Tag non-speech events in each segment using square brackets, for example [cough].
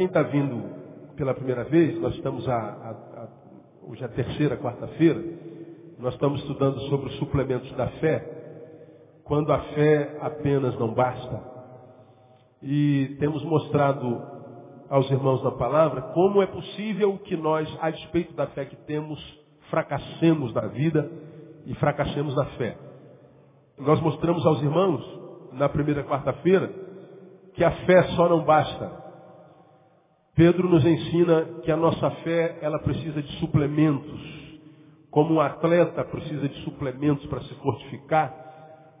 Quem está vindo pela primeira vez, nós estamos a, a, a, hoje é a terceira, quarta-feira, nós estamos estudando sobre os suplementos da fé, quando a fé apenas não basta. E temos mostrado aos irmãos na palavra como é possível que nós, a despeito da fé que temos, fracassemos na vida e fracassemos na fé. Nós mostramos aos irmãos, na primeira quarta-feira, que a fé só não basta. Pedro nos ensina que a nossa fé, ela precisa de suplementos. Como um atleta precisa de suplementos para se fortificar,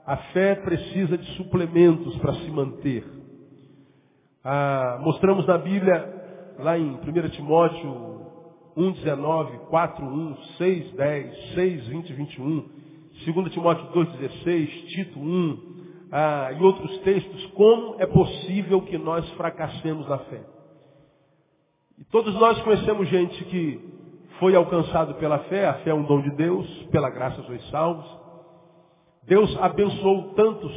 a fé precisa de suplementos para se manter. Ah, mostramos na Bíblia, lá em 1 Timóteo 1,19, 4, 1, 6, 10, 6, 20 21, 2 Timóteo 2,16, Tito 1, ah, e outros textos, como é possível que nós fracassemos na fé. E todos nós conhecemos gente que foi alcançado pela fé, a fé é um dom de Deus, pela graça sois salvos. Deus abençoou tantos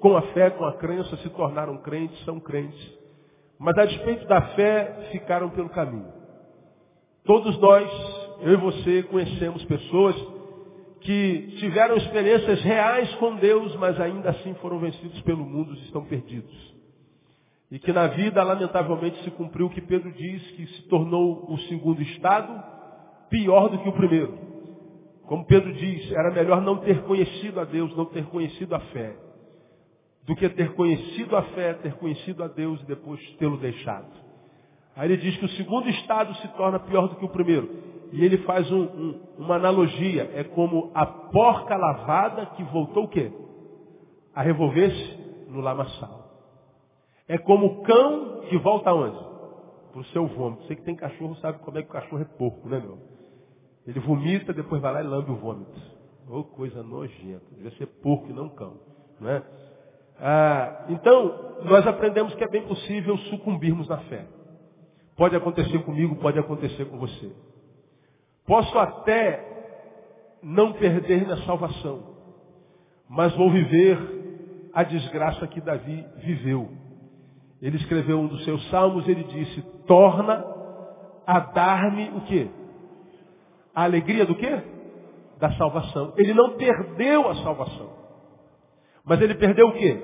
com a fé, com a crença, se tornaram crentes, são crentes. Mas a despeito da fé, ficaram pelo caminho. Todos nós, eu e você, conhecemos pessoas que tiveram experiências reais com Deus, mas ainda assim foram vencidos pelo mundo e estão perdidos. E que na vida, lamentavelmente, se cumpriu o que Pedro diz, que se tornou o segundo estado pior do que o primeiro. Como Pedro diz, era melhor não ter conhecido a Deus, não ter conhecido a fé, do que ter conhecido a fé, ter conhecido a Deus e depois tê-lo deixado. Aí ele diz que o segundo estado se torna pior do que o primeiro. E ele faz um, um, uma analogia. É como a porca lavada que voltou o quê? A revolver-se no lamaçal. É como o cão que volta aonde? Para o seu vômito. Você que tem cachorro sabe como é que o cachorro é porco, né, meu? Ele vomita, depois vai lá e lambe o vômito. Ô, oh, coisa nojenta. Devia ser porco e não cão. Não é? Ah, então, nós aprendemos que é bem possível sucumbirmos na fé. Pode acontecer comigo, pode acontecer com você. Posso até não perder minha salvação, mas vou viver a desgraça que Davi viveu. Ele escreveu um dos seus salmos, ele disse, torna a dar-me o quê? A alegria do quê? Da salvação. Ele não perdeu a salvação. Mas ele perdeu o quê?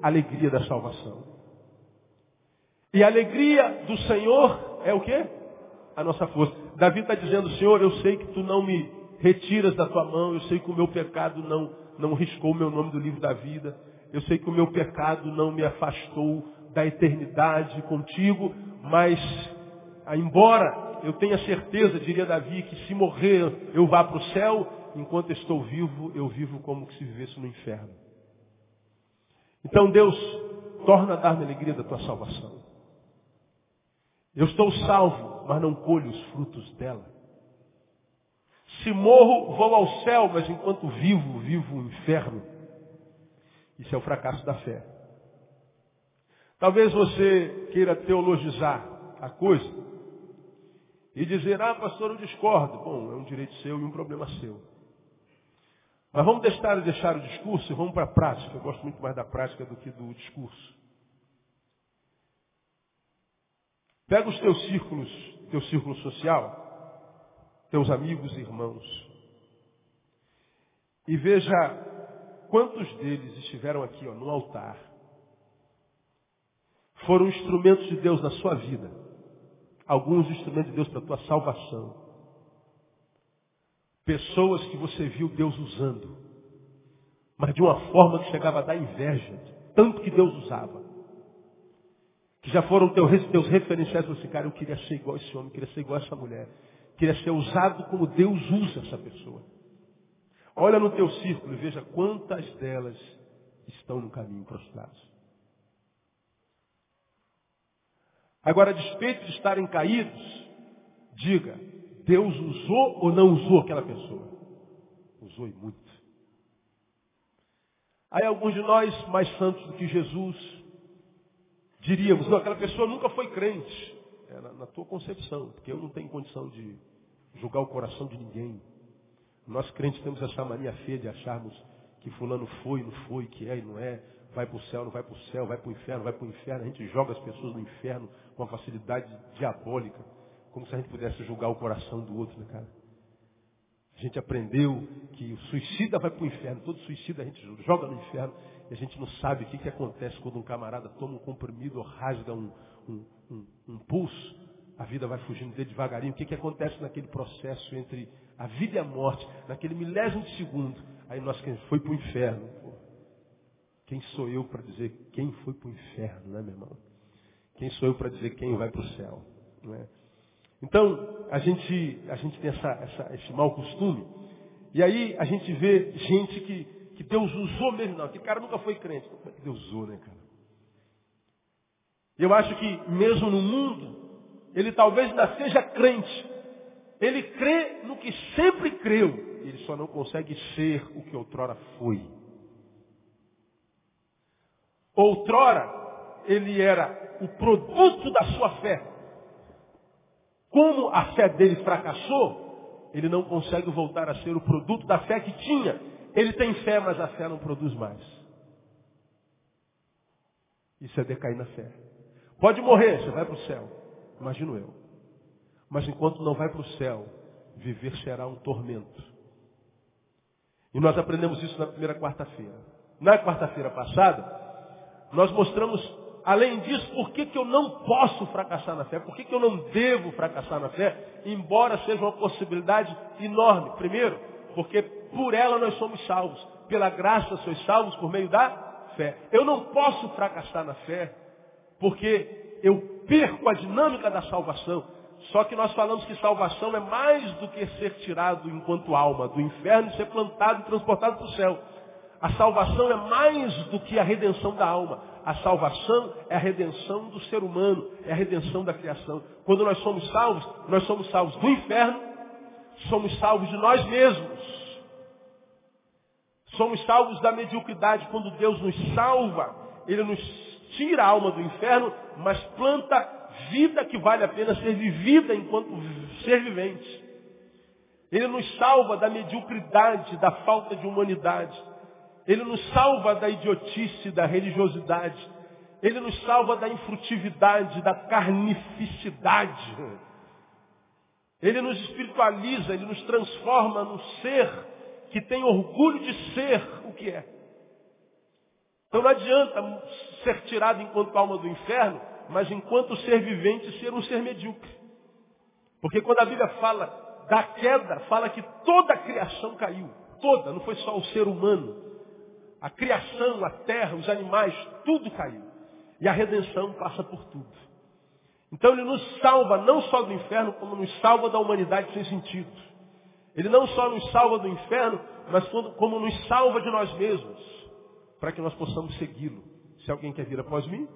A alegria da salvação. E a alegria do Senhor é o quê? A nossa força. Davi está dizendo, Senhor, eu sei que tu não me retiras da tua mão, eu sei que o meu pecado não, não riscou o meu nome do livro da vida, eu sei que o meu pecado não me afastou da eternidade contigo, mas ah, embora eu tenha certeza, diria Davi, que se morrer eu vá para o céu, enquanto estou vivo, eu vivo como se vivesse no inferno. Então Deus, torna a dar-me alegria da tua salvação. Eu estou salvo, mas não colho os frutos dela. Se morro, vou ao céu, mas enquanto vivo, vivo o inferno. Isso é o fracasso da fé. Talvez você queira teologizar a coisa e dizer, ah, pastor, eu discordo. Bom, é um direito seu e um problema seu. Mas vamos deixar, deixar o discurso e vamos para a prática. Eu gosto muito mais da prática do que do discurso. Pega os teus círculos, teu círculo social, teus amigos e irmãos, e veja quantos deles estiveram aqui ó, no altar foram instrumentos de Deus na sua vida. Alguns instrumentos de Deus para a tua salvação. Pessoas que você viu Deus usando. Mas de uma forma que chegava a dar inveja. Tanto que Deus usava. Que já foram teus, teus referenciais. Você, cara, eu queria ser igual a esse homem, queria ser igual a essa mulher. Queria ser usado como Deus usa essa pessoa. Olha no teu círculo e veja quantas delas estão no caminho prostrados. Agora, a despeito de estarem caídos, diga, Deus usou ou não usou aquela pessoa? Usou e muito. Aí alguns de nós, mais santos do que Jesus, diríamos, não, aquela pessoa nunca foi crente. É na, na tua concepção, porque eu não tenho condição de julgar o coração de ninguém. Nós crentes temos essa mania feia de acharmos que fulano foi, não foi, que é e não é. vai para o céu, não vai para o céu, vai para o inferno, vai para o inferno. A gente joga as pessoas no inferno com uma facilidade diabólica, como se a gente pudesse julgar o coração do outro, né, cara? A gente aprendeu que o suicida vai para o inferno, todo suicida a gente joga no inferno e a gente não sabe o que, que acontece quando um camarada toma um comprimido ou rasga um, um, um, um pulso, a vida vai fugindo dele devagarinho. O que, que acontece naquele processo entre a vida e a morte, naquele milésimo de segundo? Aí nós quem foi para o inferno. Pô. Quem sou eu para dizer quem foi para o inferno, né, meu irmão? Quem sou eu para dizer quem vai para o céu? Não é? Então, a gente, a gente tem essa, essa, esse mau costume. E aí a gente vê gente que, que Deus usou mesmo. Não, aquele cara nunca foi crente. Como é que Deus usou, né, cara? Eu acho que mesmo no mundo, ele talvez ainda seja crente. Ele crê no que sempre creu. Ele só não consegue ser o que outrora foi. Outrora, ele era o produto da sua fé. Como a fé dele fracassou, ele não consegue voltar a ser o produto da fé que tinha. Ele tem fé, mas a fé não produz mais. Isso é decair na fé. Pode morrer, você vai para o céu. Imagino eu. Mas enquanto não vai para o céu, viver será um tormento. E nós aprendemos isso na primeira quarta-feira. Na quarta-feira passada, nós mostramos além disso, por que, que eu não posso fracassar na fé? Por que, que eu não devo fracassar na fé? Embora seja uma possibilidade enorme. Primeiro, porque por ela nós somos salvos. Pela graça sois salvos por meio da fé. Eu não posso fracassar na fé, porque eu perco a dinâmica da salvação. Só que nós falamos que salvação é mais do que ser tirado enquanto alma do inferno e ser plantado e transportado para o céu. A salvação é mais do que a redenção da alma. A salvação é a redenção do ser humano, é a redenção da criação. Quando nós somos salvos, nós somos salvos do inferno, somos salvos de nós mesmos. Somos salvos da mediocridade. Quando Deus nos salva, Ele nos tira a alma do inferno, mas planta vida que vale a pena ser vivida enquanto ser vivente. Ele nos salva da mediocridade, da falta de humanidade. Ele nos salva da idiotice, da religiosidade. Ele nos salva da infrutividade, da carnificidade. Ele nos espiritualiza, ele nos transforma num ser que tem orgulho de ser o que é. Então não adianta ser tirado enquanto alma do inferno, mas enquanto ser vivente ser um ser medíocre. Porque quando a Bíblia fala da queda, fala que toda a criação caiu. Toda, não foi só o ser humano. A criação, a terra, os animais, tudo caiu. E a redenção passa por tudo. Então ele nos salva não só do inferno, como nos salva da humanidade sem sentido. Ele não só nos salva do inferno, mas como nos salva de nós mesmos, para que nós possamos segui-lo. Se alguém quer vir após mim,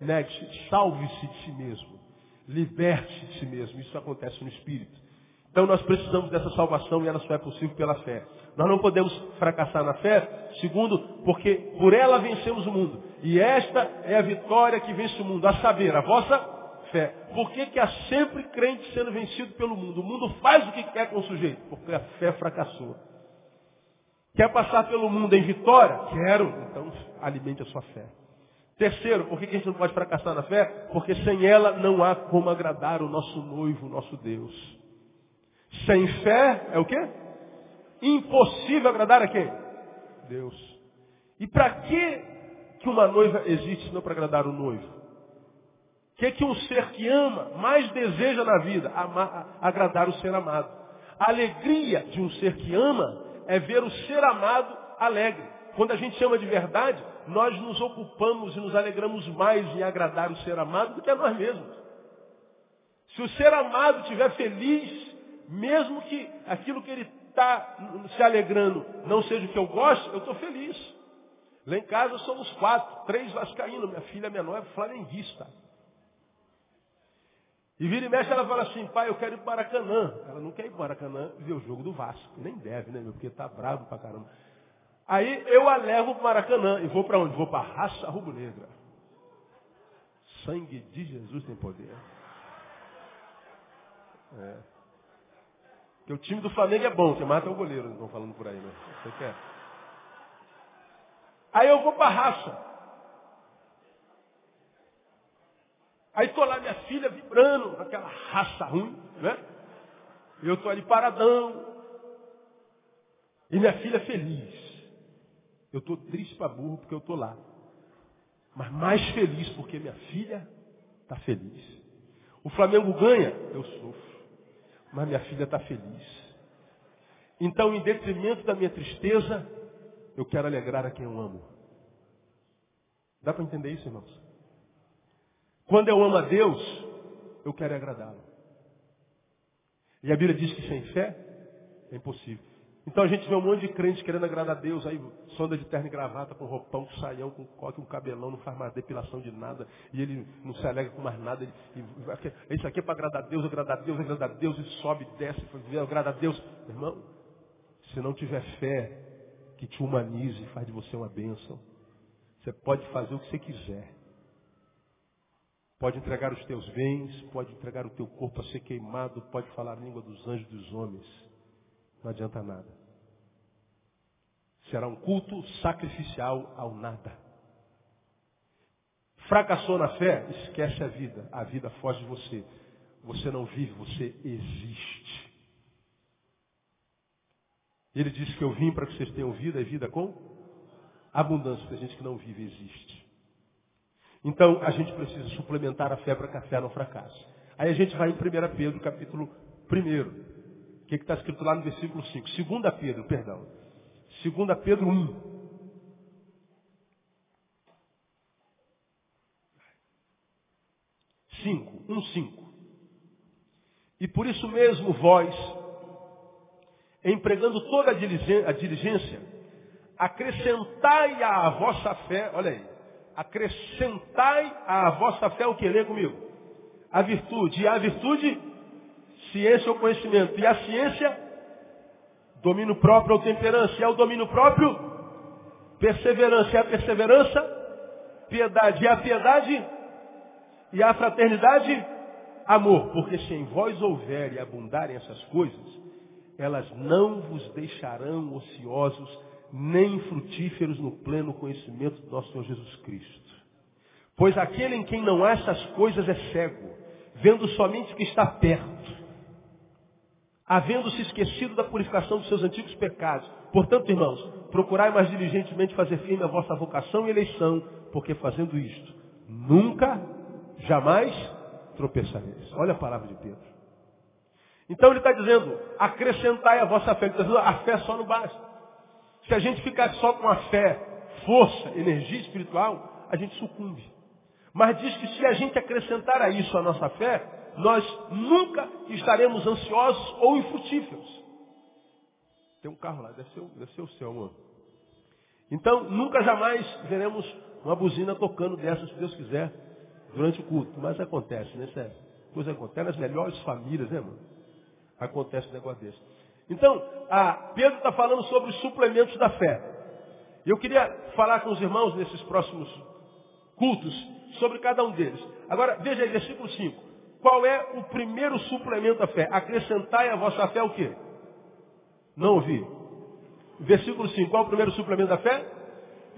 negue-se, salve-se de si mesmo, liberte de si mesmo. Isso acontece no Espírito. Então nós precisamos dessa salvação e ela só é possível pela fé. Nós não podemos fracassar na fé, segundo, porque por ela vencemos o mundo. E esta é a vitória que vence o mundo, a saber, a vossa fé. Por que, que há sempre crente sendo vencido pelo mundo? O mundo faz o que quer com o sujeito, porque a fé fracassou. Quer passar pelo mundo em vitória? Quero. Então alimente a sua fé. Terceiro, por que, que a gente não pode fracassar na fé? Porque sem ela não há como agradar o nosso noivo, o nosso Deus. Sem fé é o quê? Impossível agradar a quem? Deus. E para que que uma noiva existe não para agradar o noivo? O que que um ser que ama mais deseja na vida? Amar, agradar o ser amado. A alegria de um ser que ama é ver o ser amado alegre. Quando a gente ama de verdade, nós nos ocupamos e nos alegramos mais em agradar o ser amado do que a nós mesmos. Se o ser amado estiver feliz, mesmo que aquilo que ele está se alegrando não seja o que eu gosto, eu estou feliz. Lá em casa somos quatro, três vascaínos, minha filha menor é flamenguista. E vira e mexe, ela fala assim, pai, eu quero ir para Maracanã. Ela não quer ir para Maracanã ver o jogo do Vasco. Nem deve, né, meu? Porque tá bravo pra caramba. Aí eu a levo para Maracanã. E vou para onde? Vou para a raça rubro-negra. Sangue de Jesus tem poder. É. Porque o time do Flamengo é bom, você mata o goleiro, estão falando por aí, né? Você quer? Aí eu vou para a raça. Aí estou lá, minha filha vibrando, aquela raça ruim, né? Eu estou ali paradão. E minha filha feliz. Eu estou triste para burro porque eu estou lá. Mas mais feliz porque minha filha está feliz. O Flamengo ganha, eu sofro. Mas minha filha está feliz. Então, em detrimento da minha tristeza, eu quero alegrar a quem eu amo. Dá para entender isso, irmãos? Quando eu amo a Deus, eu quero agradá-lo. E a Bíblia diz que sem fé é impossível. Então a gente vê um monte de crentes querendo agradar a Deus, aí sonda de terno e gravata, com roupão, com saião, com coque, um cabelão, não faz mais depilação de nada, e ele não se alegra com mais nada. E, isso aqui é para agradar a Deus, agradar a Deus, agradar a Deus, e sobe, desce, agrada a Deus. Irmão, se não tiver fé que te humanize e faz de você uma bênção, você pode fazer o que você quiser. Pode entregar os teus bens, pode entregar o teu corpo a ser queimado, pode falar a língua dos anjos e dos homens. Não adianta nada. Será um culto sacrificial ao nada. Fracassou na fé? Esquece a vida. A vida foge de você. Você não vive, você existe. Ele disse que eu vim para que vocês tenham vida e vida com abundância. Tem gente que não vive, existe. Então, a gente precisa suplementar a fé para que a fé não fracasse. Aí a gente vai em 1 Pedro, capítulo 1. O que está escrito lá no versículo 5? 2 Pedro, perdão. 2 Pedro 1. Cinco, um cinco. E por isso mesmo vós, empregando toda a diligência, acrescentai à vossa fé, olha aí, acrescentai à vossa fé o que? Lê comigo. A virtude. E a virtude, ciência ou conhecimento. E a ciência, domínio próprio ou temperança. E ao domínio próprio, perseverança. E a perseverança, piedade. E a piedade, e a fraternidade, amor. Porque se em vós houver e abundarem essas coisas, elas não vos deixarão ociosos nem frutíferos no pleno conhecimento do nosso Senhor Jesus Cristo. Pois aquele em quem não há essas coisas é cego, vendo somente que está perto, havendo-se esquecido da purificação dos seus antigos pecados. Portanto, irmãos, procurai mais diligentemente fazer firme a vossa vocação e eleição, porque fazendo isto, nunca, jamais tropeçareis. Olha a palavra de Pedro. Então ele está dizendo, acrescentai a vossa fé. Ele dizendo, a fé só não basta. Se a gente ficar só com a fé, força, energia espiritual, a gente sucumbe. Mas diz que se a gente acrescentar a isso a nossa fé, nós nunca estaremos ansiosos ou infrutíferos. Tem um carro lá, deve ser, deve ser o seu, amor. Então, nunca jamais veremos uma buzina tocando dessa, se Deus quiser, durante o culto. Mas acontece, né? Sério. Coisa acontece nas melhores famílias, né, mano? Acontece um negócio desse. Então, Pedro está falando sobre os suplementos da fé. Eu queria falar com os irmãos nesses próximos cultos sobre cada um deles. Agora, veja aí, versículo 5. Qual é o primeiro suplemento da fé? Acrescentai a vossa fé o quê? Não ouvi. Versículo 5. Qual é o primeiro suplemento da fé?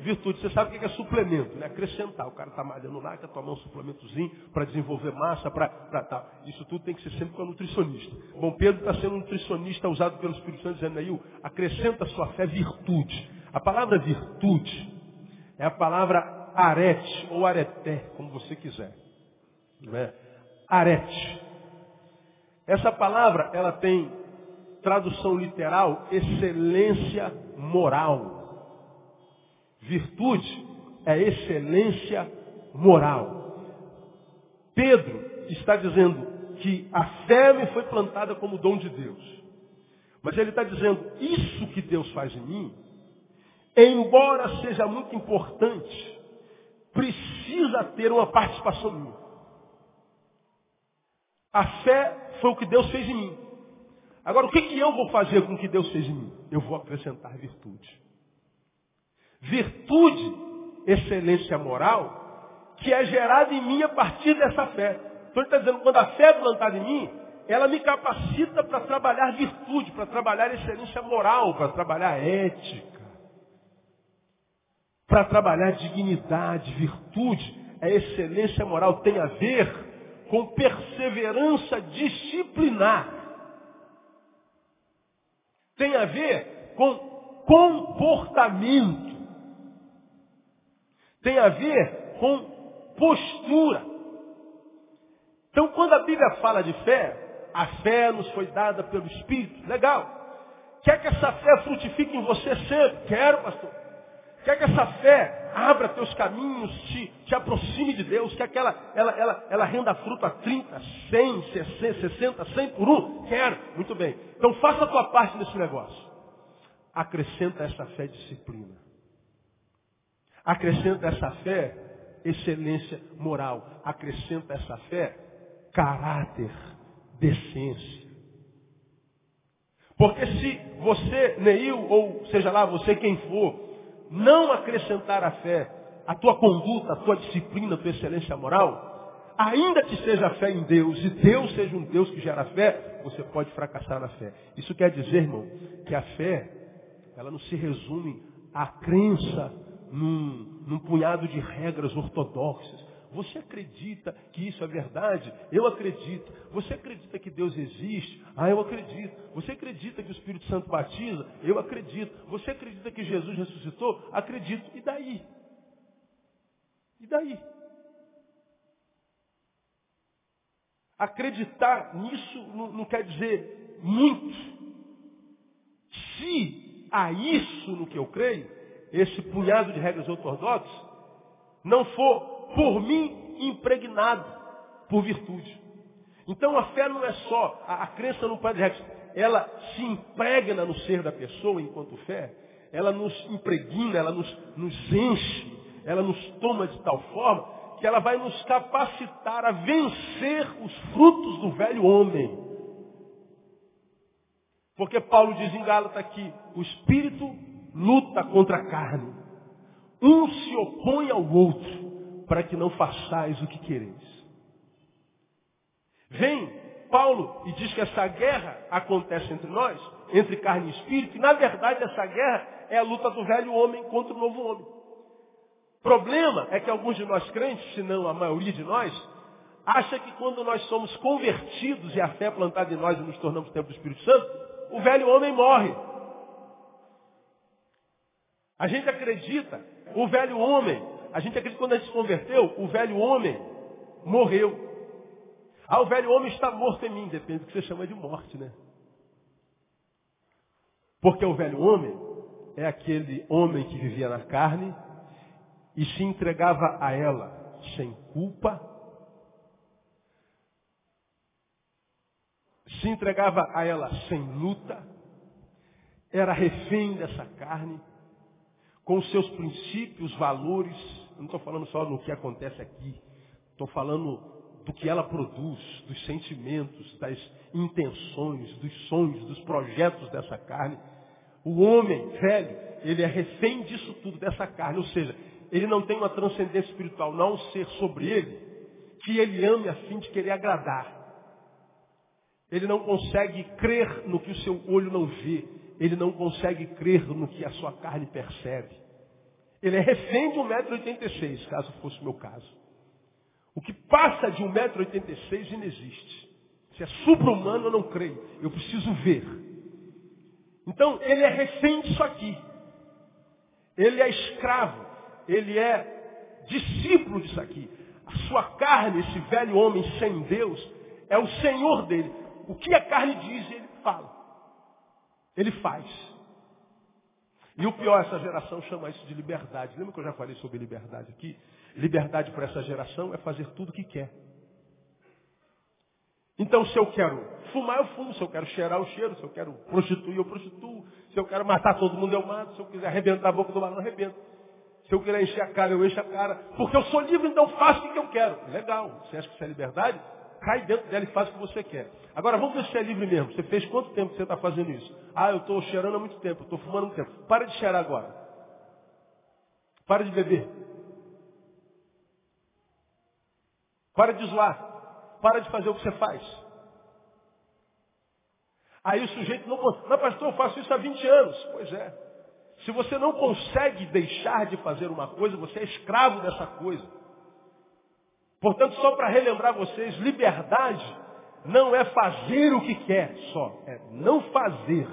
virtude. Você sabe o que é suplemento, né? Acrescentar. O cara está malhando lá, quer tomar um suplementozinho para desenvolver massa, para tal. Isso tudo tem que ser sempre com a nutricionista. Bom, Pedro está sendo um nutricionista usado pelo Espírito Santo, dizendo aí, acrescenta a sua fé virtude. A palavra virtude é a palavra arete ou areté, como você quiser. Né? Arete. Essa palavra, ela tem tradução literal, excelência moral. Virtude é excelência moral. Pedro está dizendo que a fé me foi plantada como dom de Deus. Mas ele está dizendo, isso que Deus faz em mim, embora seja muito importante, precisa ter uma participação minha. A fé foi o que Deus fez em mim. Agora, o que, que eu vou fazer com o que Deus fez em mim? Eu vou acrescentar virtude virtude, excelência moral, que é gerada em mim a partir dessa fé. Então ele está dizendo, quando a fé é plantada em mim, ela me capacita para trabalhar virtude, para trabalhar excelência moral, para trabalhar ética. para trabalhar dignidade, virtude, a excelência moral tem a ver com perseverança disciplinar. Tem a ver com comportamento. Tem a ver com postura. Então, quando a Bíblia fala de fé, a fé nos foi dada pelo Espírito. Legal. Quer que essa fé frutifique em você sempre? Quero, pastor. Quer que essa fé abra teus caminhos, te, te aproxime de Deus? Que ela, ela, ela, ela renda fruto a 30, 100, 60, 100 por um? Quero. Muito bem. Então faça a tua parte nesse negócio. Acrescenta essa fé disciplina. Acrescenta essa fé excelência moral. Acrescenta essa fé caráter, decência. Porque se você, Neil, ou seja lá você quem for, não acrescentar a fé, a tua conduta, a tua disciplina, a tua excelência moral, ainda que seja fé em Deus e Deus seja um Deus que gera fé, você pode fracassar na fé. Isso quer dizer, irmão, que a fé, ela não se resume à crença num, num punhado de regras ortodoxas. Você acredita que isso é verdade? Eu acredito. Você acredita que Deus existe? Ah, eu acredito. Você acredita que o Espírito Santo batiza? Eu acredito. Você acredita que Jesus ressuscitou? Acredito. E daí? E daí? Acreditar nisso não, quer dizer muito. Se há isso no que eu creio, esse punhado de regras ortodoxas, não for por mim impregnado por virtude. Então a fé não é só, a, a crença no Pai de Rex, ela se impregna no ser da pessoa enquanto fé, ela nos impregna, ela nos, nos enche, ela nos toma de tal forma que ela vai nos capacitar a vencer os frutos do velho homem. Porque Paulo diz em Gálatas que o espírito luta contra a carne. Um se opõe ao outro para que não façais o que quereis. Vem Paulo e diz que essa guerra acontece entre nós, entre carne e espírito, e na verdade essa guerra é a luta do velho homem contra o novo homem. Problema é que alguns de nós crentes, se não a maioria de nós, acha que quando nós somos convertidos e a fé é plantada em nós e nos tornamos templo do Espírito Santo, o velho homem morre. A gente acredita, o velho homem a gente acredita que quando a gente se converteu, o velho homem morreu. Ah, o velho homem está morto em mim. Depende do que você chama de morte, né? Porque o velho homem é aquele homem que vivia na carne e se entregava a ela sem culpa, se entregava a ela sem luta, era refém dessa carne, com seus princípios, valores. Não estou falando só no que acontece aqui. Estou falando do que ela produz, dos sentimentos, das intenções, dos sonhos, dos projetos dessa carne. O homem velho, ele é refém disso tudo, dessa carne. Ou seja, ele não tem uma transcendência espiritual, não ser sobre ele, que ele ame a fim de querer agradar. Ele não consegue crer no que o seu olho não vê. Ele não consegue crer no que a sua carne percebe. Ele é refém de 1,86m, caso fosse o meu caso. O que passa de 1,86m inexiste. Se é supra-humano, eu não creio. Eu preciso ver. Então, ele é refém disso aqui. Ele é escravo. Ele é discípulo disso aqui. A sua carne, esse velho homem sem Deus, é o Senhor dele. O que a carne diz, ele fala. Ele faz. E o pior, essa geração chama isso de liberdade. Lembra que eu já falei sobre liberdade aqui? Liberdade para essa geração é fazer tudo o que quer. Então, se eu quero fumar, eu fumo. Se eu quero cheirar, eu cheiro. Se eu quero prostituir, eu prostituo. Se eu quero matar todo mundo, eu mato. Se eu quiser arrebentar a boca do balão, eu arrebento. Se eu quiser encher a cara, eu encho a cara. Porque eu sou livre, então faço o que eu quero. Legal. Você acha que isso é liberdade? Cai dentro dela e faz o que você quer. Agora, vamos ver se é livre mesmo. Você fez quanto tempo que você está fazendo isso? Ah, eu estou cheirando há muito tempo, estou fumando há muito tempo. Para de cheirar agora. Para de beber. Para de zoar. Para de fazer o que você faz. Aí o sujeito não Mas pastor, eu faço isso há 20 anos. Pois é. Se você não consegue deixar de fazer uma coisa, você é escravo dessa coisa. Portanto, só para relembrar vocês, liberdade não é fazer o que quer só, é não fazer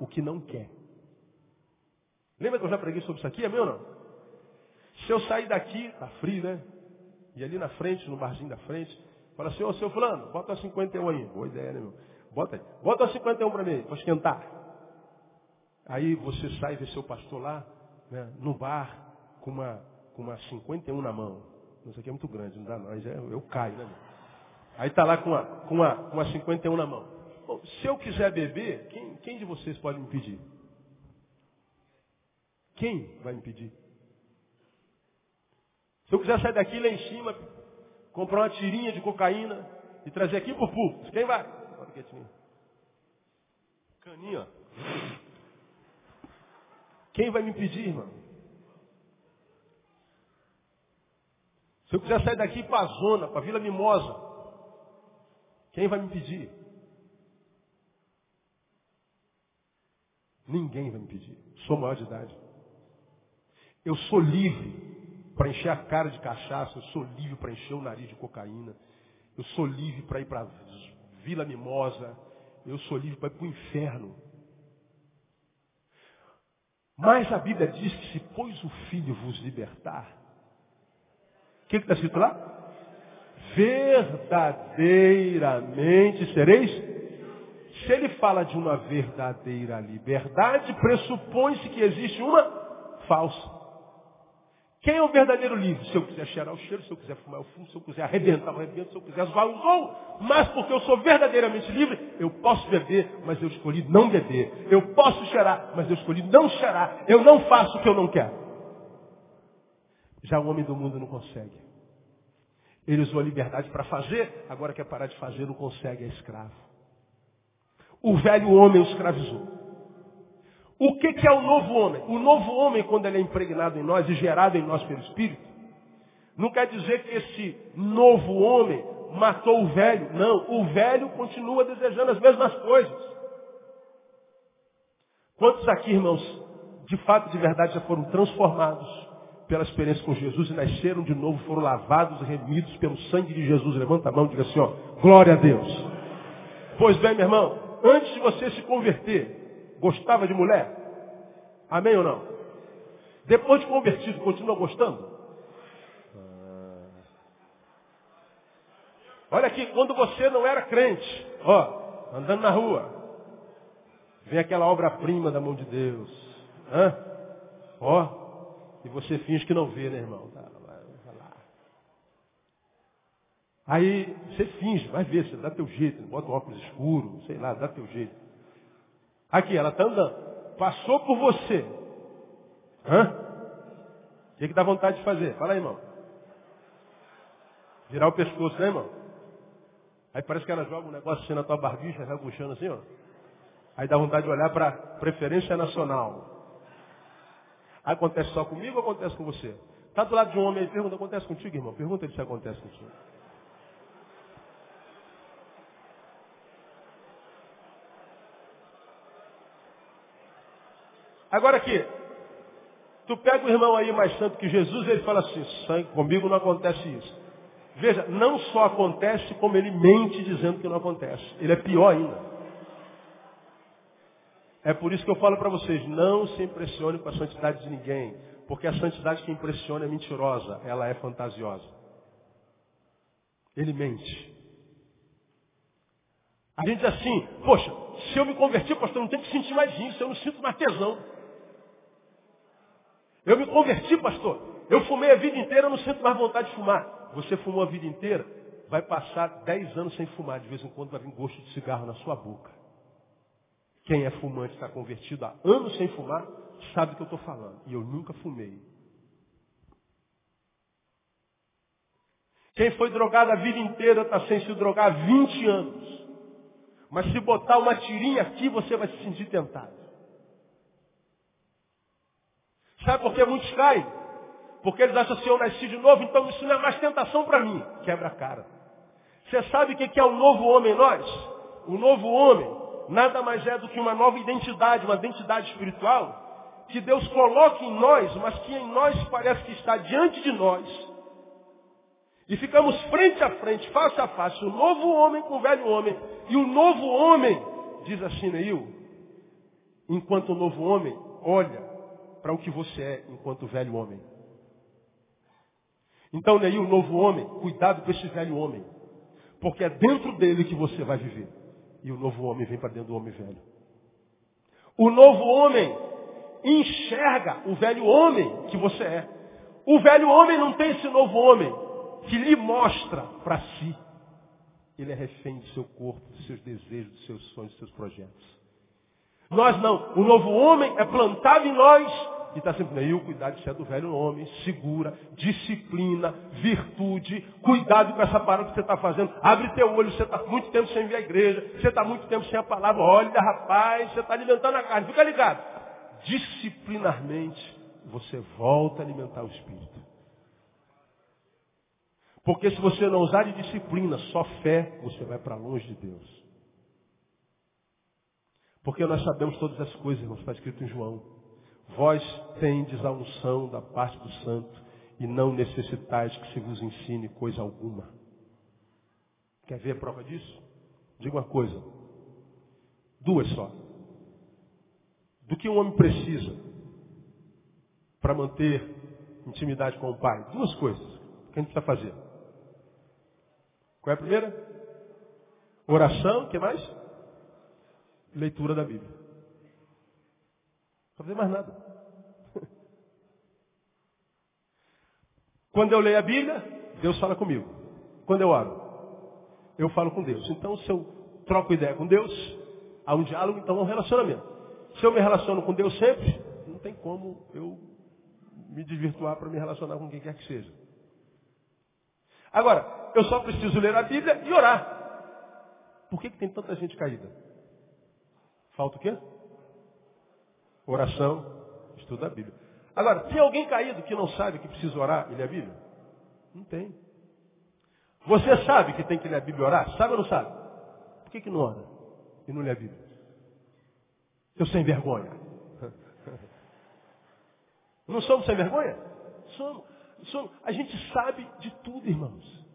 o que não quer. Lembra que eu já preguei sobre isso aqui? É meu não? Se eu sair daqui, tá frio, né? E ali na frente, no barzinho da frente, fala assim, ô seu fulano, bota 51 aí. Boa ideia, né, meu? Bota aí. Bota 51 para mim, para esquentar. Aí você sai e vê seu pastor lá, né, no bar, com uma, com uma 51 na mão. Isso aqui é muito grande, não dá não. Eu, eu caio, né? Aí está lá com uma, com, uma, com uma 51 na mão. Bom, se eu quiser beber, quem, quem de vocês pode me pedir? Quem vai me pedir? Se eu quiser sair daqui lá em cima, comprar uma tirinha de cocaína e trazer aqui pro público, quem vai? Olha quietinho. Caninho, ó. Quem vai me impedir, irmão? Se eu quiser sair daqui para a zona, para a Vila Mimosa, quem vai me impedir? Ninguém vai me impedir. Sou maior de idade. Eu sou livre para encher a cara de cachaça, eu sou livre para encher o nariz de cocaína, eu sou livre para ir para a Vila Mimosa, eu sou livre para ir para o inferno. Mas a Bíblia diz que se pois o Filho vos libertar, o que está escrito lá? Verdadeiramente sereis. Se ele fala de uma verdadeira liberdade, pressupõe-se que existe uma falsa. Quem é o verdadeiro livre? Se eu quiser cheirar o cheiro, se eu quiser fumar o fumo, se eu quiser arrebentar o arrebento, se eu quiser zoar o zoo. Mas porque eu sou verdadeiramente livre, eu posso beber, mas eu escolhi não beber. Eu posso cheirar, mas eu escolhi não cheirar. Eu não faço o que eu não quero. Já o homem do mundo não consegue. Ele usou a liberdade para fazer, agora quer parar de fazer, não consegue, é escravo. O velho homem o escravizou. O que, que é o novo homem? O novo homem, quando ele é impregnado em nós e gerado em nós pelo Espírito, não quer dizer que esse novo homem matou o velho. Não, o velho continua desejando as mesmas coisas. Quantos aqui, irmãos, de fato, de verdade, já foram transformados pela experiência com Jesus e nasceram de novo, foram lavados e remidos pelo sangue de Jesus? Levanta a mão e diga assim, ó, glória a Deus. Pois bem, meu irmão, antes de você se converter, Gostava de mulher? Amém ou não? Depois de convertido, continua gostando? Olha aqui, quando você não era crente, ó, andando na rua, vem aquela obra-prima da mão de Deus. Hã? Ó, e você finge que não vê, né, irmão? Tá, vai, vai lá. Aí você finge, vai ver, você dá teu jeito, bota um óculos escuro, sei lá, dá teu jeito. Aqui, ela está andando. Passou por você. Hã? O que, que dá vontade de fazer? Fala aí, irmão. Virar o pescoço, né, irmão? Aí parece que ela joga um negócio assim na tua barbicha, rebuchando assim, ó. Aí dá vontade de olhar para preferência nacional. Acontece só comigo ou acontece com você? Está do lado de um homem e pergunta, acontece contigo, irmão? Pergunta ele se acontece contigo. Agora aqui, tu pega o irmão aí mais santo que Jesus, ele fala assim, sangue, comigo não acontece isso. Veja, não só acontece, como ele mente dizendo que não acontece. Ele é pior ainda. É por isso que eu falo para vocês, não se impressione com a santidade de ninguém. Porque a santidade que impressiona é mentirosa, ela é fantasiosa. Ele mente. A gente diz assim, poxa, se eu me convertir, pastor, não tenho que sentir mais isso, eu não sinto mais tesão. Eu me converti, pastor. Eu fumei a vida inteira, eu não sinto mais vontade de fumar. Você fumou a vida inteira, vai passar 10 anos sem fumar. De vez em quando vai vir gosto de cigarro na sua boca. Quem é fumante está convertido há anos sem fumar, sabe do que eu estou falando. E eu nunca fumei. Quem foi drogado a vida inteira está sem se drogar há 20 anos. Mas se botar uma tirinha aqui, você vai se sentir tentado. Sabe por que muitos caem? Porque eles acham assim, eu nasci de novo, então isso não é mais tentação para mim. Quebra a cara. Você sabe o que é o novo homem em nós? O novo homem nada mais é do que uma nova identidade, uma identidade espiritual, que Deus coloca em nós, mas que em nós parece que está diante de nós. E ficamos frente a frente, face a face, o novo homem com o velho homem. E o novo homem, diz assim Neil, enquanto o novo homem olha para o que você é enquanto velho homem. Então, Neil, o novo homem, cuidado com esse velho homem. Porque é dentro dele que você vai viver. E o novo homem vem para dentro do homem velho. O novo homem enxerga o velho homem que você é. O velho homem não tem esse novo homem que lhe mostra para si. Ele é refém do seu corpo, dos seus desejos, dos seus sonhos, dos seus projetos. Nós não. O novo homem é plantado em nós e está sempre aí o cuidado de ser do velho homem, segura, disciplina, virtude, cuidado com essa parada que você está fazendo. Abre teu olho, você está muito tempo sem vir à igreja, você está muito tempo sem a palavra. Olha, rapaz, você está alimentando a carne. Fica ligado. Disciplinarmente, você volta a alimentar o espírito. Porque se você não usar de disciplina, só fé, você vai para longe de Deus. Porque nós sabemos todas as coisas, irmãos, está escrito em João. Vós tendes a unção da parte do santo e não necessitais que se vos ensine coisa alguma. Quer ver a prova disso? Diga uma coisa. Duas só. Do que um homem precisa para manter intimidade com o pai? Duas coisas que a gente precisa fazer. Qual é a primeira? Oração, o que mais? Leitura da Bíblia. Não fazer mais nada. [laughs] Quando eu leio a Bíblia, Deus fala comigo. Quando eu oro, eu falo com Deus. Então, se eu troco ideia com Deus, há um diálogo, então há um relacionamento. Se eu me relaciono com Deus sempre, não tem como eu me desvirtuar para me relacionar com quem quer que seja. Agora, eu só preciso ler a Bíblia e orar. Por que, que tem tanta gente caída? Falta o quê? Oração, estudo da Bíblia. Agora, tem alguém caído que não sabe que precisa orar e ler a Bíblia? Não tem. Você sabe que tem que ler a Bíblia e orar? Sabe ou não sabe? Por que, que não ora e não lê a Bíblia? Eu sem vergonha. [laughs] Não somos sem vergonha? Somos. somos. A gente sabe de tudo, irmãos.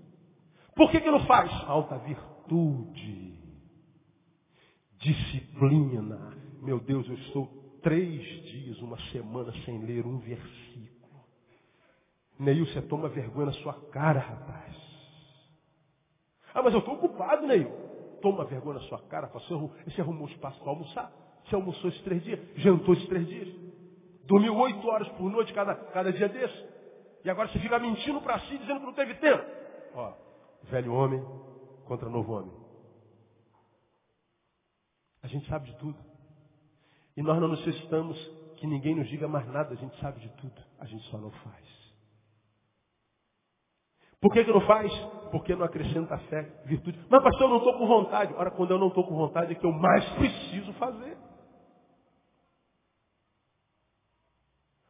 Por que, que não faz? Alta virtude. Disciplina. Meu Deus, eu estou três dias, uma semana sem ler um versículo. Neil, você toma vergonha na sua cara, rapaz. Ah, mas eu estou ocupado, Neil. Toma vergonha na sua cara. Você arrumou espaço para almoçar? Você almoçou esses três dias? Jantou esses três dias? Dormiu oito horas por noite cada, cada dia desse? E agora você fica mentindo para si, dizendo que não teve tempo. Ó, velho homem contra novo homem. A gente sabe de tudo. E nós não necessitamos que ninguém nos diga mais nada, a gente sabe de tudo, a gente só não faz. Por que, que não faz? Porque não acrescenta fé, virtude. Mas pastor, eu não estou com vontade. Ora, quando eu não estou com vontade é que eu mais preciso fazer.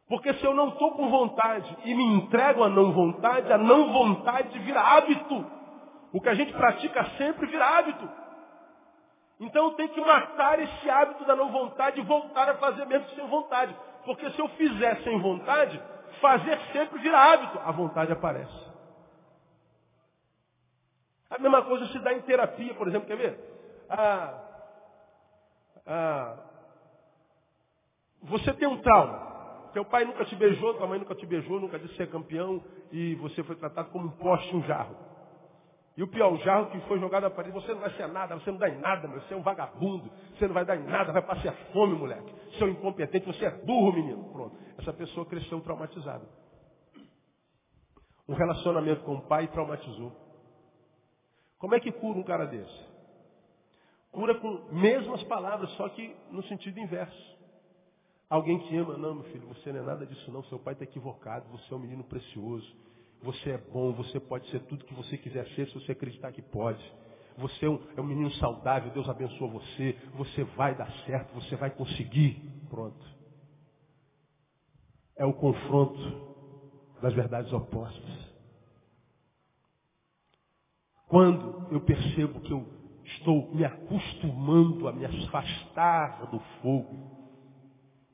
Porque se eu não estou com vontade e me entrego à não vontade, a não vontade vira hábito. O que a gente pratica sempre vira hábito. Então tenho que matar esse hábito da não vontade e voltar a fazer mesmo sem vontade. Porque se eu fizer sem vontade, fazer sempre vira hábito. A vontade aparece. A mesma coisa se dá em terapia, por exemplo, quer ver? Ah, ah, você tem um trauma. Teu pai nunca te beijou, tua mãe nunca te beijou, nunca disse ser campeão e você foi tratado como um poste, um jarro. E o pior, jarro que foi jogado na parede, você não vai ser nada, você não dá em nada, meu, você é um vagabundo, você não vai dar em nada, vai passar fome, moleque. Seu incompetente, você é burro, menino. Pronto. Essa pessoa cresceu traumatizada. Um relacionamento com o pai traumatizou. Como é que cura um cara desse? Cura com mesmas palavras, só que no sentido inverso. Alguém te ama, não, meu filho, você não é nada disso não, seu pai está equivocado, você é um menino precioso. Você é bom, você pode ser tudo que você quiser ser se você acreditar que pode. Você é um, é um menino saudável, Deus abençoa você. Você vai dar certo, você vai conseguir. Pronto. É o confronto das verdades opostas. Quando eu percebo que eu estou me acostumando a me afastar do fogo,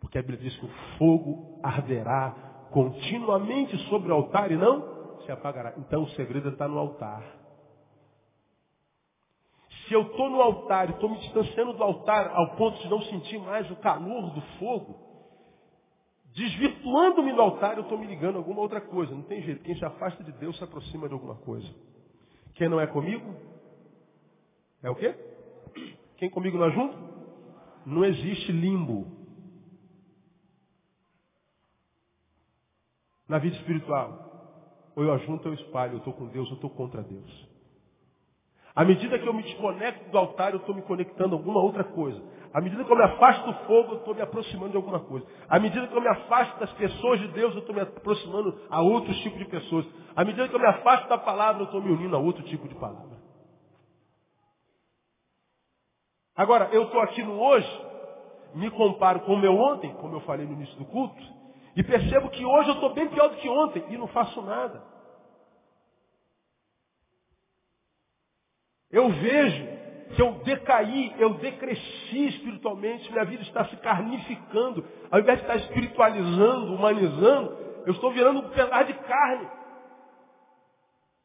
Porque a Bíblia diz que o fogo arderá continuamente sobre o altar e não se apagará. Então o segredo está no altar. Se eu estou no altar e estou me distanciando do altar ao ponto de não sentir mais o calor do fogo, desvirtuando-me do altar, eu estou me ligando a alguma outra coisa. Não tem jeito. Quem se afasta de Deus se aproxima de alguma coisa. Quem não é comigo? É o quê? Quem comigo não é junto? Não existe limbo. Na vida espiritual. Ou eu ajunto ou eu espalho. Eu estou com Deus, eu estou contra Deus. À medida que eu me desconecto do altar, eu estou me conectando a alguma outra coisa. À medida que eu me afasto do fogo, eu estou me aproximando de alguma coisa. À medida que eu me afasto das pessoas de Deus, eu estou me aproximando a outros tipos de pessoas. À medida que eu me afasto da palavra, eu estou me unindo a outro tipo de palavra. Agora, eu estou aqui no hoje, me comparo com o meu ontem, como eu falei no início do culto, e percebo que hoje eu estou bem pior do que ontem e não faço nada. Eu vejo que eu decaí, eu decresci espiritualmente, minha vida está se carnificando. Ao invés de estar espiritualizando, humanizando, eu estou virando um pedaço de carne.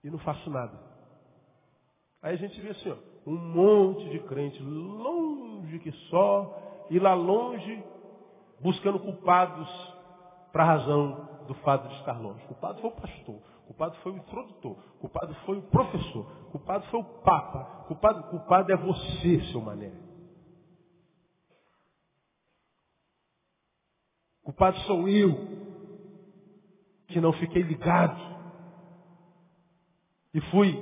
E não faço nada. Aí a gente vê assim, ó, um monte de crente longe que só, e lá longe, buscando culpados para a razão do fato de estar longe. O culpado foi o pastor, o culpado foi o introdutor, o culpado foi o professor, o culpado foi o papa, o culpado, o culpado é você, seu mané. O culpado sou eu, que não fiquei ligado. E fui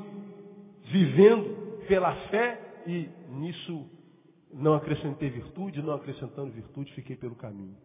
vivendo pela fé e nisso não acrescentei virtude, não acrescentando virtude, fiquei pelo caminho.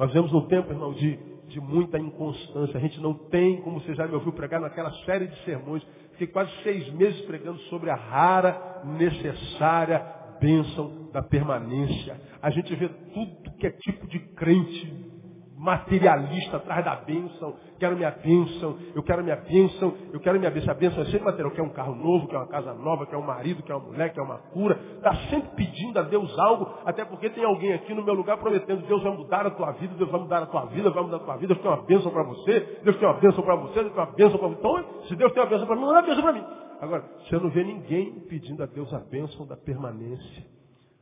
Nós vivemos um tempo, irmão, de, de muita inconstância. A gente não tem, como você já me ouviu pregar naquela série de sermões, fiquei quase seis meses pregando sobre a rara, necessária bênção da permanência. A gente vê tudo que é tipo de crente materialista atrás da bênção. Quero minha bênção, eu quero minha bênção, eu quero minha bênção. A bênção é sempre material. Quer um carro novo, quer uma casa nova, quer um marido, quer uma mulher, quer uma cura. Está sempre pedindo a Deus algo, até porque tem alguém aqui no meu lugar prometendo, Deus vai mudar a tua vida, Deus vai mudar a tua vida, vai mudar a tua vida, Deus tem uma bênção para você, Deus tem uma bênção para você, Deus tem uma bênção para você. Então, se Deus tem uma bênção para mim, não é bênção para mim. Agora, você não vê ninguém pedindo a Deus a bênção da permanência,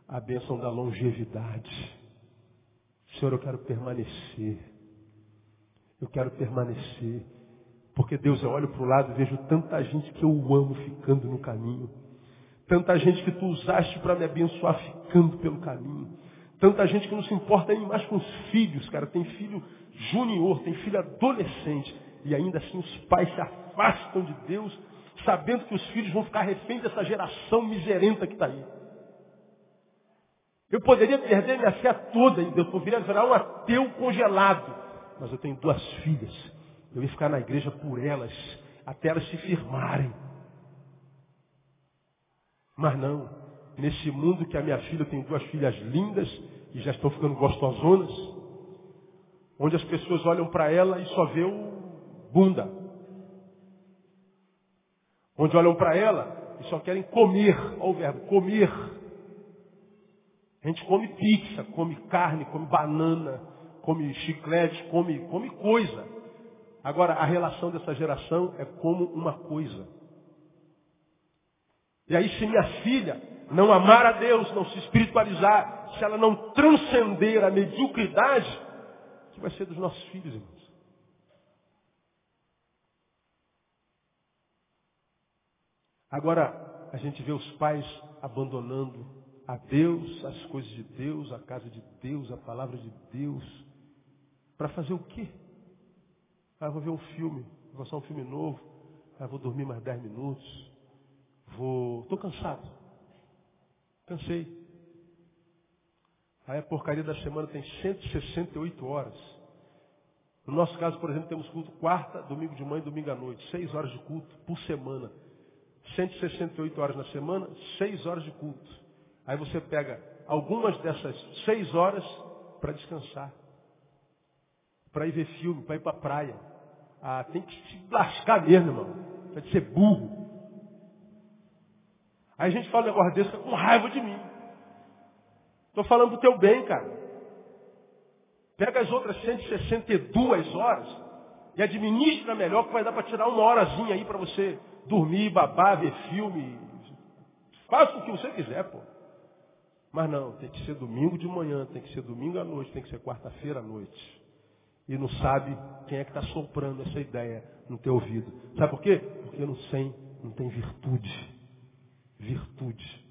a bênção da longevidade. Senhor, eu quero permanecer. Eu quero permanecer. Porque Deus, eu olho para o lado e vejo tanta gente que eu amo ficando no caminho. Tanta gente que tu usaste para me abençoar ficando pelo caminho. Tanta gente que não se importa nem mais com os filhos, cara. Tem filho junior, tem filho adolescente. E ainda assim os pais se afastam de Deus, sabendo que os filhos vão ficar reféns dessa geração miserenta que está aí. Eu poderia perder minha fé toda em Deus, poderia virar um ateu congelado. Mas eu tenho duas filhas. Eu ia ficar na igreja por elas, até elas se firmarem. Mas não. Nesse mundo que a minha filha tem duas filhas lindas e já estão ficando gostosonas, onde as pessoas olham para ela e só vê o bunda. Onde olham para ela e só querem comer, olha o verbo, comer a gente come pizza, come carne, come banana, come chiclete, come, come coisa. Agora, a relação dessa geração é como uma coisa. E aí, se minha filha não amar a Deus, não se espiritualizar, se ela não transcender a mediocridade, que vai ser dos nossos filhos, irmãos? Agora, a gente vê os pais abandonando a Deus, as coisas de Deus, a casa de Deus, a palavra de Deus. Para fazer o quê? Ah, vou ver um filme, vou passar um filme novo. Ah, vou dormir mais 10 minutos. Vou. Estou cansado. Cansei. Aí a porcaria da semana tem 168 horas. No nosso caso, por exemplo, temos culto quarta, domingo de manhã e domingo à noite. Seis horas de culto por semana. 168 horas na semana, seis horas de culto. Aí você pega algumas dessas seis horas para descansar. Para ir ver filme, para ir para a praia. Ah, tem que se lascar mesmo, irmão. Tem que ser burro. Aí a gente fala um negócio desse, com raiva de mim. Estou falando do teu bem, cara. Pega as outras 162 horas e administra melhor que vai dar para tirar uma horazinha aí para você dormir, babar, ver filme. Faça o que você quiser, pô. Mas não, tem que ser domingo de manhã, tem que ser domingo à noite, tem que ser quarta-feira à noite. E não sabe quem é que está soprando essa ideia no teu ouvido. Sabe por quê? Porque não tem, não tem virtude. Virtude.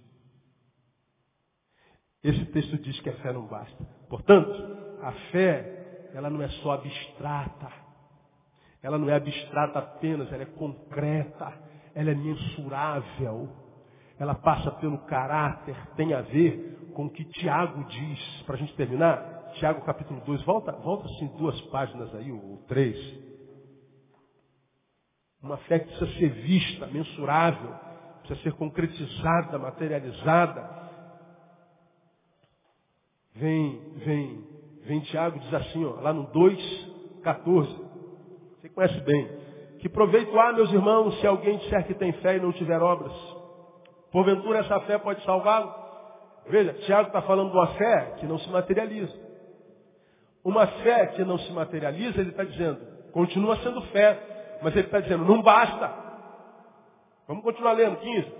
Esse texto diz que a fé não basta. Portanto, a fé, ela não é só abstrata. Ela não é abstrata apenas, ela é concreta, ela é mensurável. Ela passa pelo caráter, tem a ver com o que Tiago diz. Para a gente terminar, Tiago capítulo 2, volta, volta assim duas páginas aí, ou três. Uma fé que precisa ser vista, mensurável, precisa ser concretizada, materializada. Vem, vem, vem Tiago, diz assim, ó, lá no 2,14. Você conhece bem. Que proveito há, meus irmãos, se alguém disser que tem fé e não tiver obras? Porventura essa fé pode salvá-lo? Veja, Tiago está falando de uma fé que não se materializa. Uma fé que não se materializa, ele está dizendo, continua sendo fé, mas ele está dizendo, não basta. Vamos continuar lendo, 15.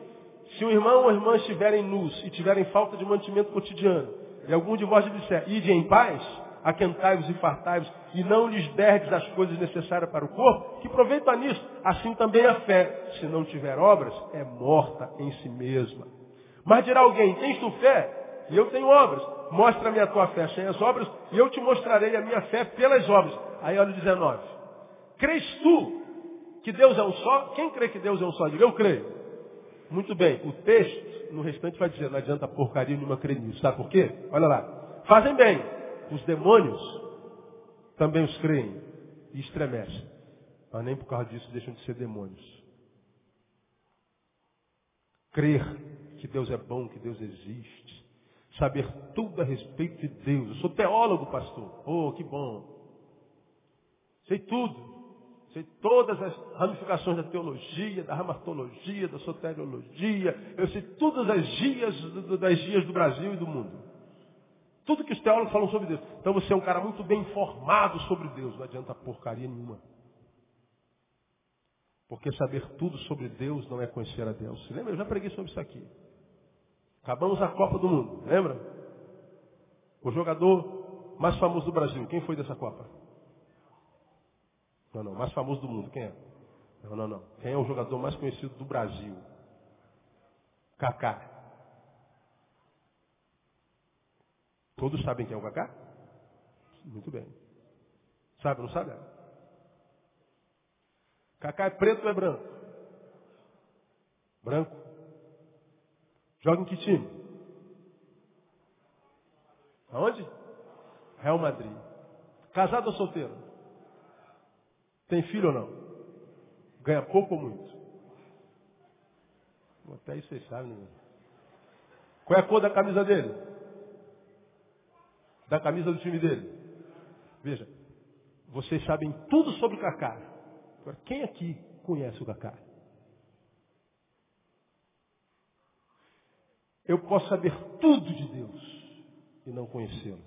Se o irmão ou irmã estiverem nus e tiverem falta de mantimento cotidiano, e algum de vós disser, ide em paz, aquentai-vos e fartai-vos, e não lhes derdes as coisas necessárias para o corpo, que proveito há nisso? Assim também a fé, se não tiver obras, é morta em si mesma. Mas dirá alguém, tens tu fé? E eu tenho obras. Mostra-me a tua fé sem as obras, e eu te mostrarei a minha fé pelas obras. Aí olha o 19. Crês tu que Deus é um só? Quem crê que Deus é um só? Diga, eu creio. Muito bem, o texto no restante vai dizer, não adianta porcaria nenhuma crer nisso. Sabe por quê? Olha lá. Fazem bem. Os demônios também os creem e estremecem. Mas nem por causa disso deixam de ser demônios. Crer que Deus é bom, que Deus existe. Saber tudo a respeito de Deus. Eu sou teólogo, pastor. Oh, que bom. Sei tudo. Sei todas as ramificações da teologia, da ramatologia, da soteriologia. Eu sei todas as dias das dias do Brasil e do mundo. Tudo que os teólogos falam sobre Deus. Então você é um cara muito bem informado sobre Deus. Não adianta porcaria nenhuma. Porque saber tudo sobre Deus não é conhecer a Deus. Você lembra? Eu já preguei sobre isso aqui. Acabamos a Copa do Mundo, lembra? O jogador mais famoso do Brasil, quem foi dessa Copa? Não, não, mais famoso do mundo, quem é? Não, não, não. Quem é o jogador mais conhecido do Brasil? Kaká. Todos sabem quem é o Kaká? Muito bem. Sabe ou não sabe? Kaká é preto ou é branco? Branco. Joga em que time? Aonde? Real Madrid. Casado ou solteiro? Tem filho ou não? Ganha pouco ou muito? Até isso vocês sabem. Né? Qual é a cor da camisa dele? Da camisa do time dele? Veja, vocês sabem tudo sobre o Kaká. Agora, quem aqui conhece o Kaká? Eu posso saber tudo de Deus e não conhecê-lo.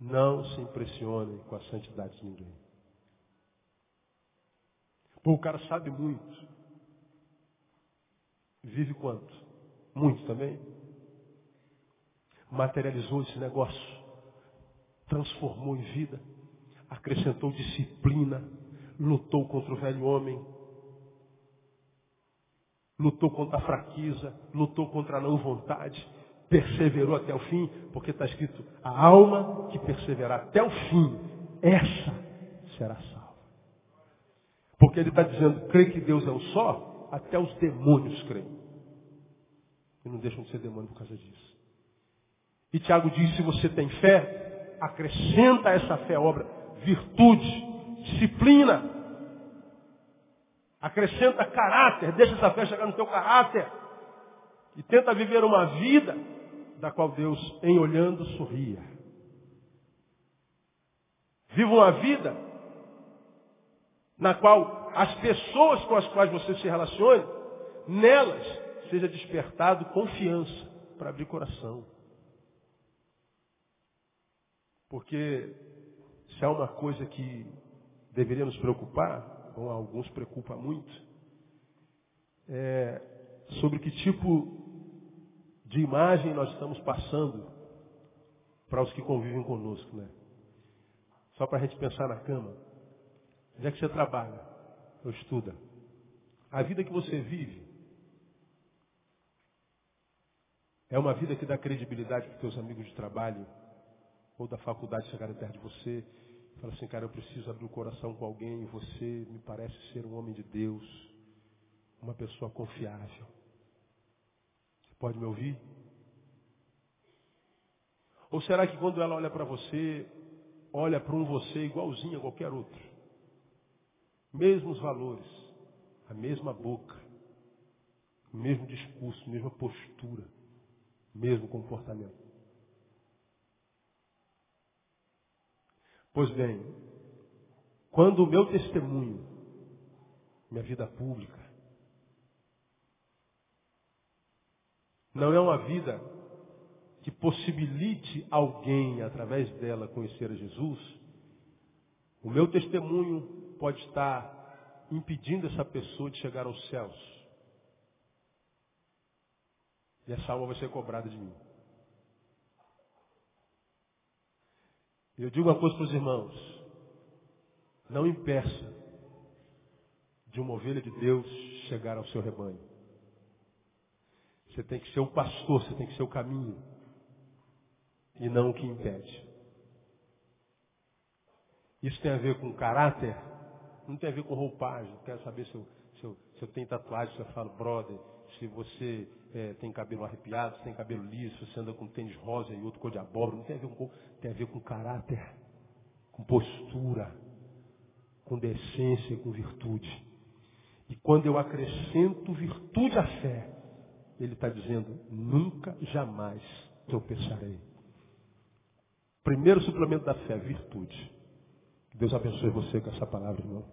Não se impressionem com a santidade de ninguém. Pô, o cara sabe muito. Vive quanto? Muito também. Materializou esse negócio. Transformou em vida. Acrescentou disciplina. Lutou contra o velho homem. Lutou contra a fraqueza. Lutou contra a não vontade perseverou até o fim, porque está escrito, a alma que perseverar até o fim, essa será salva. Porque ele está dizendo, crê que Deus é um só, até os demônios creem. E não deixam de ser demônios por causa disso. E Tiago diz, se você tem fé, acrescenta a essa fé obra, virtude, disciplina. Acrescenta caráter, deixa essa fé chegar no teu caráter. E tenta viver uma vida da qual Deus, em olhando, sorria. Viva uma vida na qual as pessoas com as quais você se relacione, nelas seja despertado confiança para abrir coração. Porque se há uma coisa que deveria nos preocupar, ou alguns preocupa muito, é sobre que tipo de imagem nós estamos passando para os que convivem conosco, né? Só para a gente pensar na cama. Onde é que você trabalha? Ou estuda? A vida que você vive é uma vida que dá credibilidade para teus amigos de trabalho ou da faculdade chegarem perto de você falar assim, cara, eu preciso abrir o coração com alguém e você me parece ser um homem de Deus, uma pessoa confiável. Você pode me ouvir? Ou será que quando ela olha para você, olha para um você igualzinho a qualquer outro? Mesmos valores, a mesma boca, o mesmo discurso, mesma postura, mesmo comportamento. Pois bem, quando o meu testemunho, minha vida pública, não é uma vida que possibilite alguém, através dela, conhecer a Jesus, o meu testemunho pode estar impedindo essa pessoa de chegar aos céus. E essa alma vai ser cobrada de mim. Eu digo uma coisa para os irmãos. Não impeça de uma ovelha de Deus chegar ao seu rebanho. Você tem que ser o pastor, você tem que ser o caminho. E não o que impede. Isso tem a ver com caráter, não tem a ver com roupagem. Quero saber se eu, se eu, se eu tenho tatuagem, se eu falo brother, se você é, tem cabelo arrepiado, se tem cabelo liso, você anda com tênis rosa e outro cor de abóbora, não tem a ver com tem a ver com caráter, com postura, com decência, com virtude. E quando eu acrescento virtude à fé, ele está dizendo, nunca, jamais tropeçarei. Primeiro suplemento da fé, virtude. Deus abençoe você com essa palavra, irmão.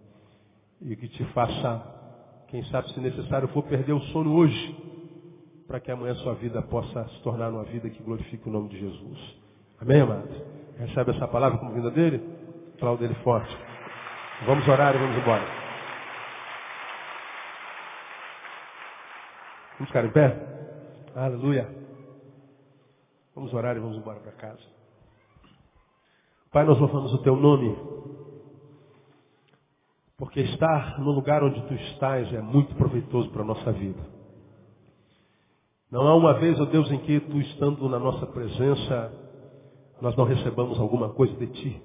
E que te faça, quem sabe, se necessário for perder o sono hoje, para que amanhã sua vida possa se tornar uma vida que glorifique o nome de Jesus. Amém, amados? Recebe essa palavra como vinda dele? Fala dele forte. Vamos orar e vamos embora. Vamos ficar em pé? Aleluia. Vamos orar e vamos embora para casa. Pai, nós louvamos o teu nome. Porque estar no lugar onde tu estás é muito proveitoso para a nossa vida. Não há uma vez, ó Deus, em que tu estando na nossa presença, nós não recebamos alguma coisa de ti.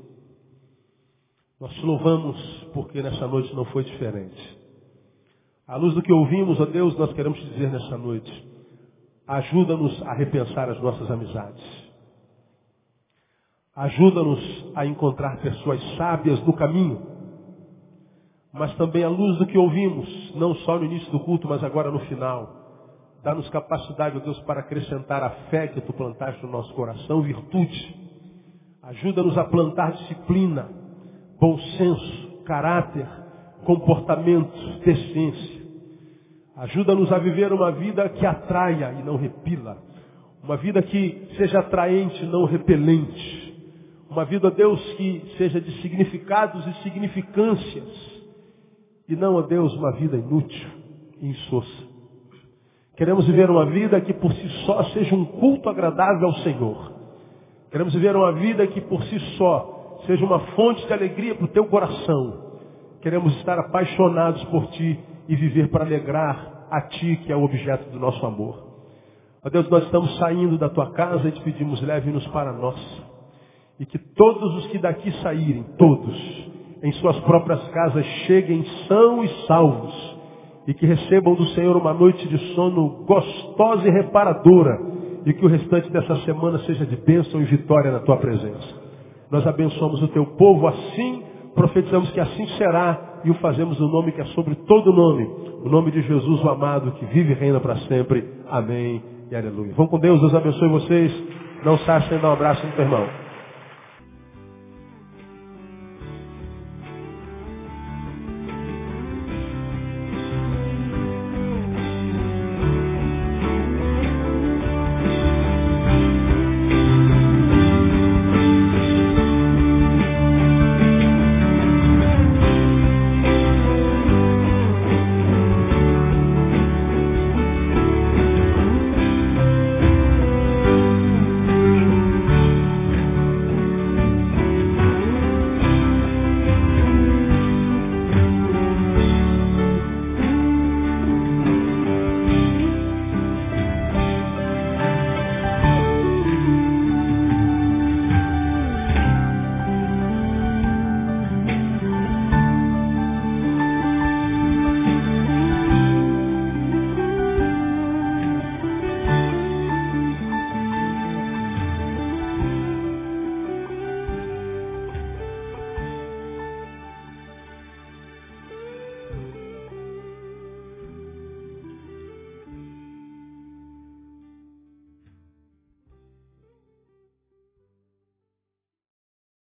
Nós te louvamos porque nessa noite não foi diferente. À luz do que ouvimos, ó Deus, nós queremos te dizer nessa noite, ajuda-nos a repensar as nossas amizades. Ajuda-nos a encontrar pessoas sábias no caminho. Mas também à luz do que ouvimos, não só no início do culto, mas agora no final. Dá-nos capacidade, ó Deus, para acrescentar a fé que tu plantaste no nosso coração, virtude Ajuda-nos a plantar disciplina, bom senso, caráter, comportamento, decência. Ajuda-nos a viver uma vida que atraia e não repila. Uma vida que seja atraente, não repelente. Uma vida, Deus, que seja de significados e significâncias. E não, ó Deus, uma vida inútil insossa. Queremos viver uma vida que por si só seja um culto agradável ao Senhor. Queremos viver uma vida que por si só seja uma fonte de alegria para o teu coração. Queremos estar apaixonados por ti e viver para alegrar a ti, que é o objeto do nosso amor. Ó Deus, nós estamos saindo da tua casa e te pedimos, leve-nos para nós. E que todos os que daqui saírem, todos, em suas próprias casas, cheguem são e salvos. E que recebam do Senhor uma noite de sono gostosa e reparadora e que o restante dessa semana seja de bênção e vitória na tua presença. Nós abençoamos o teu povo assim, profetizamos que assim será e o fazemos no nome que é sobre todo nome, o nome de Jesus o amado que vive e reina para sempre. Amém e aleluia. Vão com Deus, Deus abençoe vocês. Não saia sem dar um abraço no teu irmão.